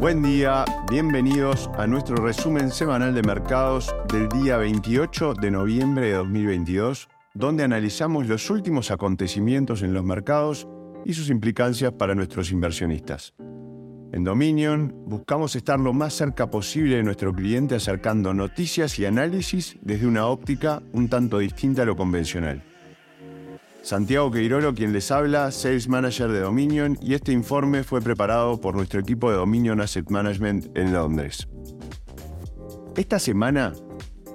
Buen día, bienvenidos a nuestro resumen semanal de mercados del día 28 de noviembre de 2022, donde analizamos los últimos acontecimientos en los mercados y sus implicancias para nuestros inversionistas. En Dominion buscamos estar lo más cerca posible de nuestro cliente acercando noticias y análisis desde una óptica un tanto distinta a lo convencional. Santiago Queirolo quien les habla, Sales Manager de Dominion, y este informe fue preparado por nuestro equipo de Dominion Asset Management en Londres. Esta semana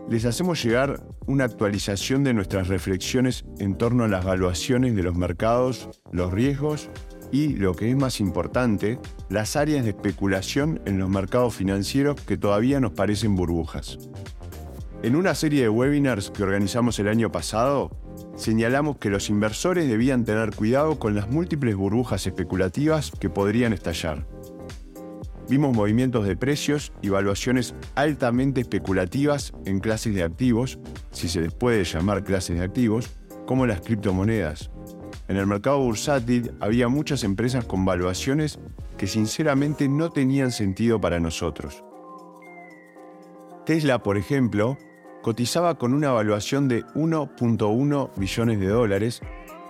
les hacemos llegar una actualización de nuestras reflexiones en torno a las valuaciones de los mercados, los riesgos y, lo que es más importante, las áreas de especulación en los mercados financieros que todavía nos parecen burbujas. En una serie de webinars que organizamos el año pasado, señalamos que los inversores debían tener cuidado con las múltiples burbujas especulativas que podrían estallar. Vimos movimientos de precios y valuaciones altamente especulativas en clases de activos, si se les puede llamar clases de activos, como las criptomonedas. En el mercado bursátil había muchas empresas con valuaciones que sinceramente no tenían sentido para nosotros. Tesla, por ejemplo, cotizaba con una evaluación de 1.1 billones de dólares,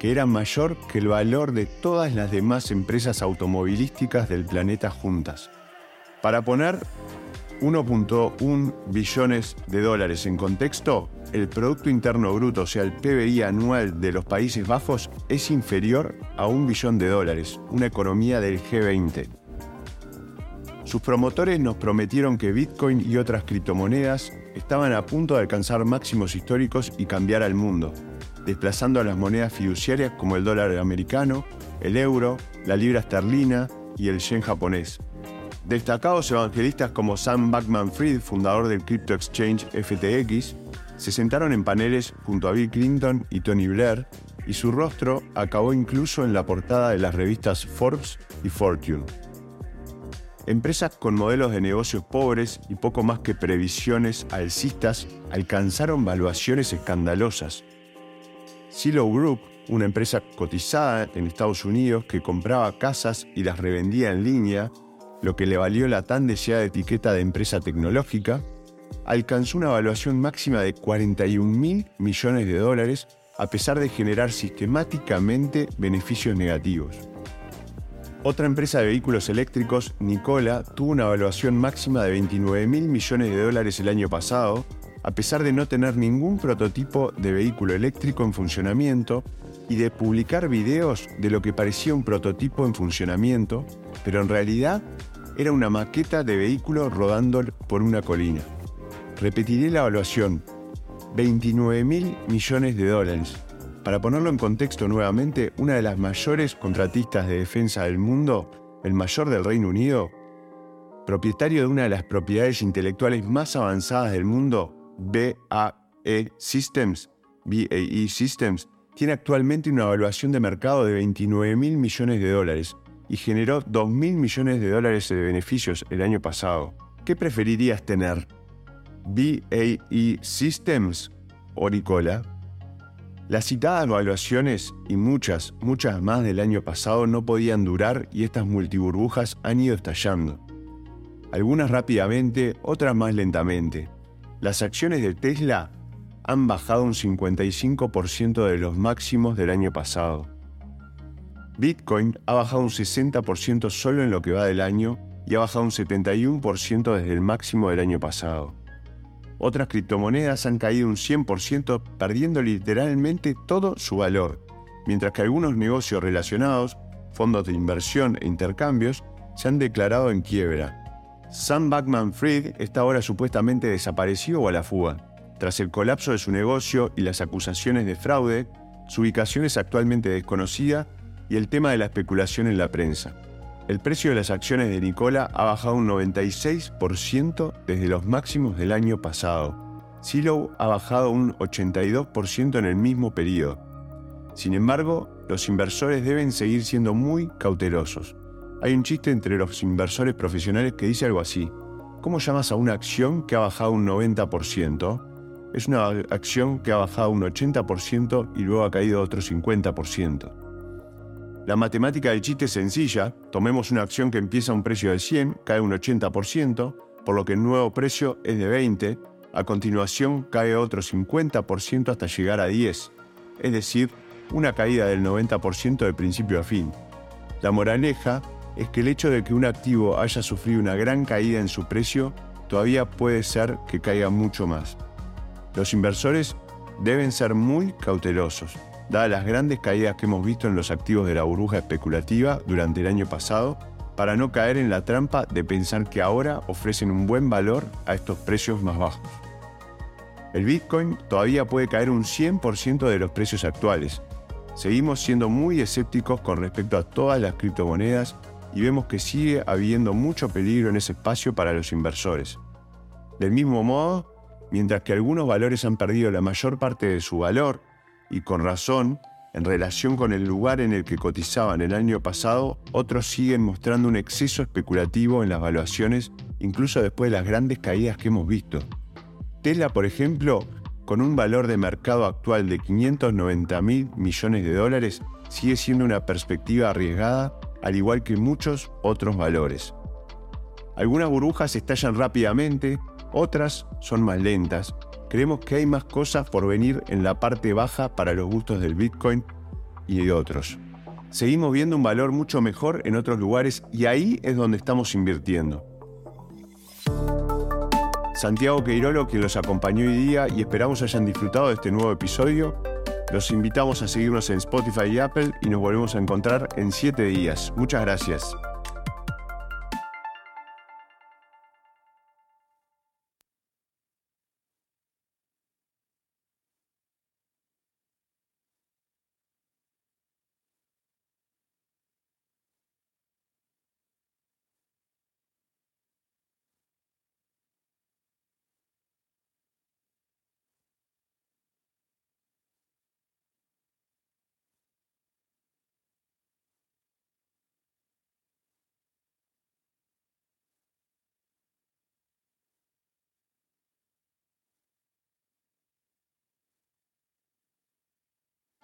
que era mayor que el valor de todas las demás empresas automovilísticas del planeta juntas. Para poner 1.1 billones de dólares en contexto, el Producto Interno Bruto, o sea, el PBI anual de los Países Bajos, es inferior a un billón de dólares, una economía del G20. Sus promotores nos prometieron que Bitcoin y otras criptomonedas estaban a punto de alcanzar máximos históricos y cambiar al mundo, desplazando a las monedas fiduciarias como el dólar americano, el euro, la libra esterlina y el yen japonés. Destacados evangelistas como Sam Backman Fried, fundador del crypto exchange FTX, se sentaron en paneles junto a Bill Clinton y Tony Blair, y su rostro acabó incluso en la portada de las revistas Forbes y Fortune. Empresas con modelos de negocios pobres y poco más que previsiones alcistas alcanzaron valuaciones escandalosas. Silo Group, una empresa cotizada en Estados Unidos que compraba casas y las revendía en línea, lo que le valió la tan deseada etiqueta de empresa tecnológica, alcanzó una valuación máxima de 41 mil millones de dólares a pesar de generar sistemáticamente beneficios negativos. Otra empresa de vehículos eléctricos, Nikola, tuvo una evaluación máxima de 29 mil millones de dólares el año pasado, a pesar de no tener ningún prototipo de vehículo eléctrico en funcionamiento y de publicar videos de lo que parecía un prototipo en funcionamiento, pero en realidad era una maqueta de vehículo rodando por una colina. Repetiré la evaluación. 29 mil millones de dólares. Para ponerlo en contexto nuevamente, una de las mayores contratistas de defensa del mundo, el mayor del Reino Unido, propietario de una de las propiedades intelectuales más avanzadas del mundo, BAE Systems, BAE Systems, tiene actualmente una evaluación de mercado de 29 mil millones de dólares y generó 2 mil millones de dólares de beneficios el año pasado. ¿Qué preferirías tener? BAE Systems o Nicola? Las citadas evaluaciones y muchas, muchas más del año pasado no podían durar y estas multiburbujas han ido estallando. Algunas rápidamente, otras más lentamente. Las acciones de Tesla han bajado un 55% de los máximos del año pasado. Bitcoin ha bajado un 60% solo en lo que va del año y ha bajado un 71% desde el máximo del año pasado. Otras criptomonedas han caído un 100% perdiendo literalmente todo su valor, mientras que algunos negocios relacionados, fondos de inversión e intercambios, se han declarado en quiebra. Sam Backman Fried está ahora supuestamente desaparecido o a la fuga. Tras el colapso de su negocio y las acusaciones de fraude, su ubicación es actualmente desconocida y el tema de la especulación en la prensa. El precio de las acciones de Nicola ha bajado un 96% desde los máximos del año pasado. Silo ha bajado un 82% en el mismo periodo. Sin embargo, los inversores deben seguir siendo muy cautelosos. Hay un chiste entre los inversores profesionales que dice algo así. ¿Cómo llamas a una acción que ha bajado un 90%? Es una acción que ha bajado un 80% y luego ha caído otro 50%. La matemática del chiste es sencilla. Tomemos una acción que empieza a un precio de 100, cae un 80%, por lo que el nuevo precio es de 20. A continuación cae otro 50% hasta llegar a 10, es decir, una caída del 90% de principio a fin. La moraleja es que el hecho de que un activo haya sufrido una gran caída en su precio todavía puede ser que caiga mucho más. Los inversores deben ser muy cautelosos dadas las grandes caídas que hemos visto en los activos de la burbuja especulativa durante el año pasado, para no caer en la trampa de pensar que ahora ofrecen un buen valor a estos precios más bajos. El Bitcoin todavía puede caer un 100% de los precios actuales. Seguimos siendo muy escépticos con respecto a todas las criptomonedas y vemos que sigue habiendo mucho peligro en ese espacio para los inversores. Del mismo modo, mientras que algunos valores han perdido la mayor parte de su valor, y con razón, en relación con el lugar en el que cotizaban el año pasado, otros siguen mostrando un exceso especulativo en las valuaciones, incluso después de las grandes caídas que hemos visto. Tesla, por ejemplo, con un valor de mercado actual de 590 mil millones de dólares, sigue siendo una perspectiva arriesgada, al igual que muchos otros valores. Algunas burbujas estallan rápidamente, otras son más lentas, Creemos que hay más cosas por venir en la parte baja para los gustos del Bitcoin y de otros. Seguimos viendo un valor mucho mejor en otros lugares y ahí es donde estamos invirtiendo. Santiago Queirolo quien los acompañó hoy día y esperamos hayan disfrutado de este nuevo episodio. Los invitamos a seguirnos en Spotify y Apple y nos volvemos a encontrar en 7 días. Muchas gracias.